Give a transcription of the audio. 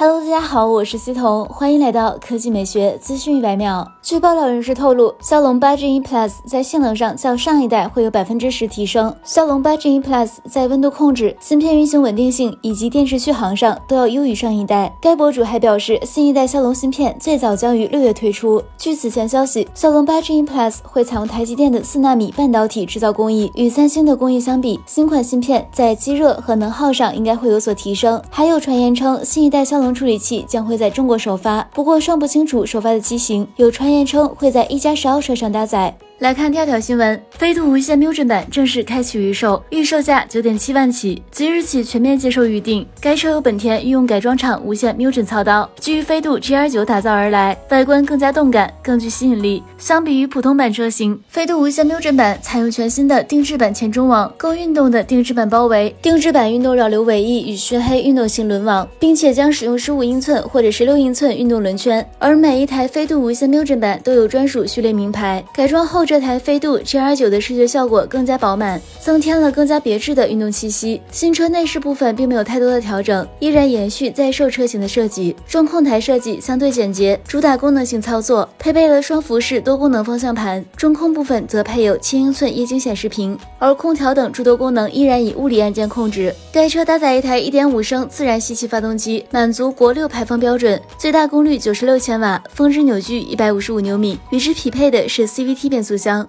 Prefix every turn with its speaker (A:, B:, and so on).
A: Hello，大家好，我是西彤，欢迎来到科技美学资讯一百秒。据爆料人士透露，骁龙八 Gen Plus 在性能上较上一代会有百分之十提升。骁龙八 Gen Plus 在温度控制、芯片运行稳定性以及电池续航上都要优于上一代。该博主还表示，新一代骁龙芯片最早将于六月推出。据此前消息，骁龙八 Gen Plus 会采用台积电的四纳米半导体制造工艺，与三星的工艺相比，新款芯片在机热和能耗上应该会有所提升。还有传言称，新一代骁龙处理器将会在中国首发，不过尚不清楚首发的机型。有传言称会在一加十二车上搭载。来看第二条新闻，飞度无线瞄准版正式开启预售，预售价九点七万起，即日起全面接受预定。该车由本田御用改装厂无线瞄准操刀，基于飞度 GR 九打造而来，外观更加动感，更具吸引力。相比于普通版车型，飞度无线瞄准版采用全新的定制版前中网，更运动的定制版包围，定制版运动扰流尾翼与熏黑运动型轮网，并且将使用十五英寸或者十六英寸运动轮圈。而每一台飞度无线瞄准版都有专属序列名牌，改装后。这台飞度 GR9 的视觉效果更加饱满，增添了更加别致的运动气息。新车内饰部分并没有太多的调整，依然延续在售车型的设计。中控台设计相对简洁，主打功能性操作，配备了双辐式多功能方向盘。中控部分则配有七英寸液晶显示屏，而空调等诸多功能依然以物理按键控制。该车搭载一台1.5升自然吸气发动机，满足国六排放标准，最大功率96千瓦，峰值扭矩155牛米。与之匹配的是 CVT 变速箱。